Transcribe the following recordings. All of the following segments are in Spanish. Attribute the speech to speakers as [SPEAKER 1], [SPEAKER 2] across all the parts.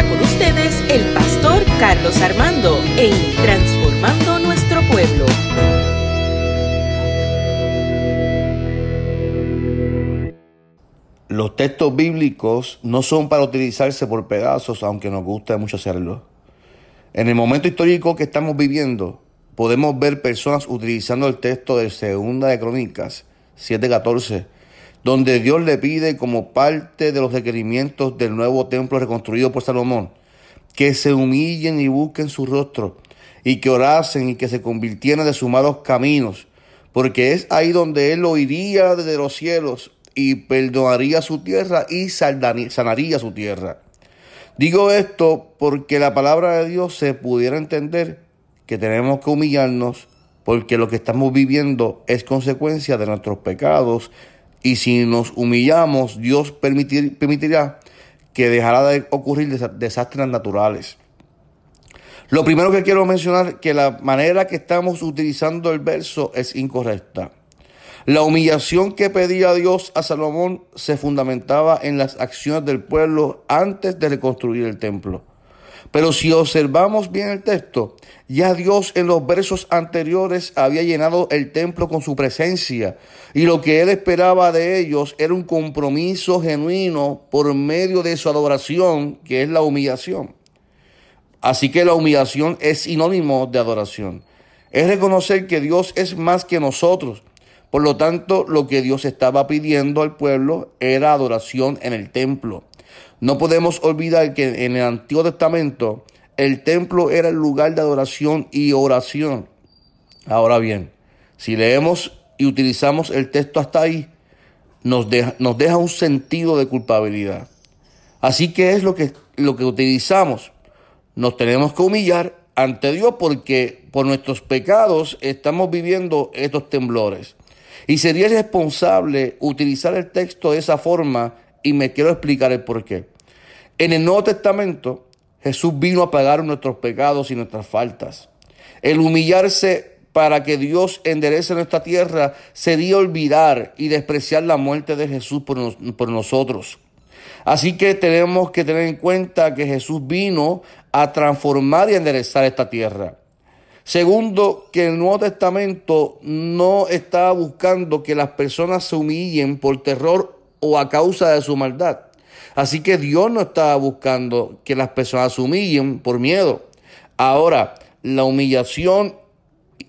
[SPEAKER 1] con ustedes el pastor Carlos Armando en Transformando Nuestro Pueblo.
[SPEAKER 2] Los textos bíblicos no son para utilizarse por pedazos, aunque nos guste mucho hacerlo. En el momento histórico que estamos viviendo, podemos ver personas utilizando el texto de Segunda de Crónicas 7:14 donde Dios le pide como parte de los requerimientos del nuevo templo reconstruido por Salomón, que se humillen y busquen su rostro, y que orasen y que se convirtieran de sus malos caminos, porque es ahí donde Él oiría desde los cielos y perdonaría su tierra y sanaría su tierra. Digo esto porque la palabra de Dios se pudiera entender que tenemos que humillarnos porque lo que estamos viviendo es consecuencia de nuestros pecados y si nos humillamos, Dios permitirá que dejará de ocurrir desastres naturales. Lo primero que quiero mencionar es que la manera que estamos utilizando el verso es incorrecta. La humillación que pedía Dios a Salomón se fundamentaba en las acciones del pueblo antes de reconstruir el templo. Pero si observamos bien el texto, ya Dios en los versos anteriores había llenado el templo con su presencia y lo que él esperaba de ellos era un compromiso genuino por medio de su adoración, que es la humillación. Así que la humillación es sinónimo de adoración. Es reconocer que Dios es más que nosotros. Por lo tanto, lo que Dios estaba pidiendo al pueblo era adoración en el templo. No podemos olvidar que en el Antiguo Testamento el templo era el lugar de adoración y oración. Ahora bien, si leemos y utilizamos el texto hasta ahí, nos deja, un sentido de culpabilidad. Así que es lo que, lo que utilizamos. Nos tenemos que humillar ante Dios porque por nuestros pecados estamos viviendo estos temblores. Y sería irresponsable utilizar el texto de esa forma y me quiero explicar el por qué. En el Nuevo Testamento, Jesús vino a pagar nuestros pecados y nuestras faltas. El humillarse para que Dios enderece nuestra tierra sería olvidar y despreciar la muerte de Jesús por, nosotros. Así que tenemos que tener en cuenta que Jesús vino a transformar y enderezar esta tierra. Segundo, que el Nuevo Testamento no está buscando que las personas se humillen por terror o a causa de su maldad. Así que Dios no estaba buscando que las personas se humillen por miedo. Ahora, la humillación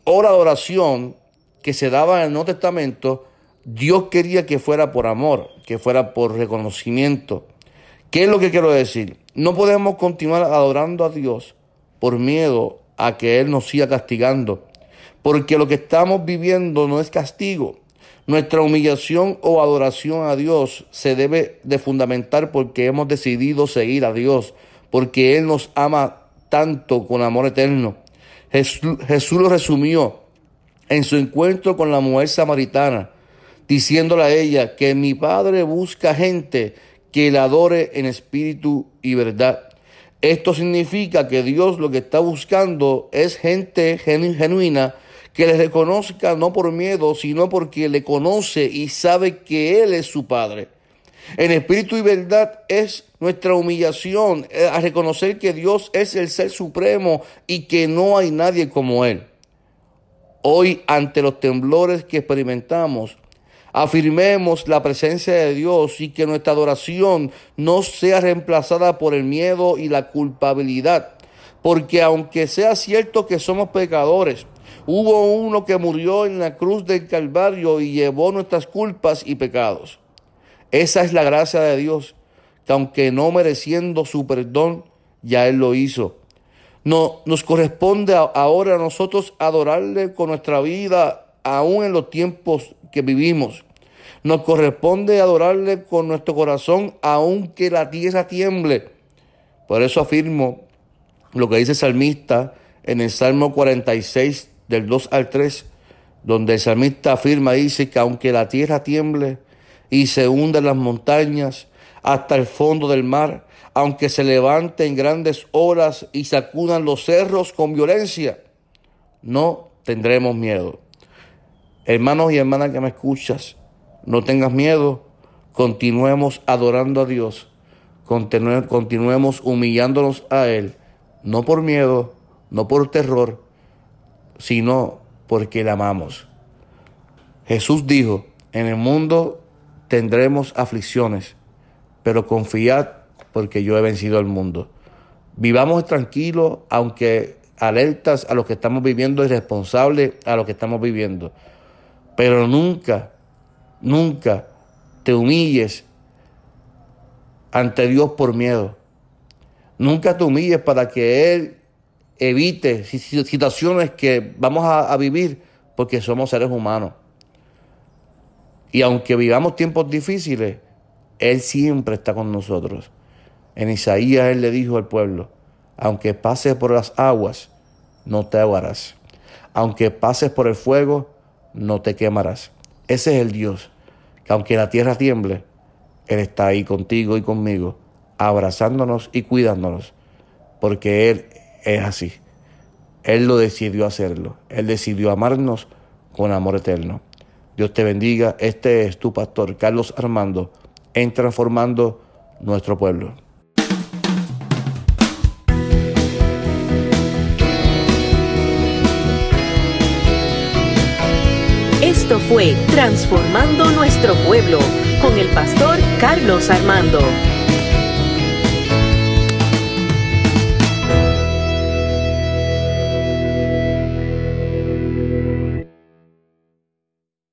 [SPEAKER 2] o la adoración que se daba en el Nuevo Testamento, Dios quería que fuera por amor, que fuera por reconocimiento. ¿Qué es lo que quiero decir? No podemos continuar adorando a Dios por miedo a que Él nos siga castigando, porque lo que estamos viviendo no es castigo, nuestra humillación o adoración a Dios se debe de fundamentar porque hemos decidido seguir a Dios, porque Él nos ama tanto con amor eterno. Jesús, lo resumió en su encuentro con la mujer samaritana, diciéndole a ella que mi Padre busca gente que le adore en espíritu y verdad. Esto significa que Dios lo que está buscando es gente genuina que le reconozca no por miedo, sino porque le conoce y sabe que Él es su Padre. En espíritu y verdad es nuestra humillación eh, a reconocer que Dios es el Ser Supremo y que no hay nadie como Él. Hoy, ante los temblores que experimentamos, afirmemos la presencia de Dios y que nuestra adoración no sea reemplazada por el miedo y la culpabilidad. Porque aunque sea cierto que somos pecadores, Hubo uno que murió en la cruz del Calvario y llevó nuestras culpas y pecados. Esa es la gracia de Dios, que aunque no mereciendo su perdón, ya Él lo hizo. No, nos corresponde ahora a nosotros adorarle con nuestra vida, aún en los tiempos que vivimos. Nos corresponde adorarle con nuestro corazón, aunque la tierra tiemble. Por eso afirmo lo que dice el salmista en el Salmo 46, del 2 al 3, donde el salmista afirma, dice que aunque la tierra tiemble y se hundan las montañas hasta el fondo del mar, aunque se levanten grandes olas y sacudan los cerros con violencia, no tendremos miedo. Hermanos y hermanas que me escuchas, no tengas miedo, continuemos adorando a Dios, continuemos humillándonos a Él, no por miedo, no por terror, sino porque le amamos. Jesús dijo, en el mundo tendremos aflicciones, pero confiad porque yo he vencido al mundo. Vivamos tranquilos, aunque alertas a lo que estamos viviendo y responsables a lo que estamos viviendo. Pero nunca, nunca te humilles ante Dios por miedo. Nunca te humilles para que Él evite situaciones que vamos a, vivir porque somos seres humanos. Y aunque vivamos tiempos difíciles, Él siempre está con nosotros. En Isaías Él le dijo al pueblo, aunque pases por las aguas, no te ahogarás. Aunque pases por el fuego, no te quemarás. Ese es el Dios, que aunque la tierra tiemble, Él está ahí contigo y conmigo, abrazándonos y cuidándonos, porque Él es así. Él lo decidió hacerlo. Él decidió amarnos con amor eterno. Dios te bendiga. Este es tu pastor, Carlos Armando, en transformando nuestro pueblo.
[SPEAKER 1] Esto fue Transformando Nuestro Pueblo con el pastor Carlos Armando.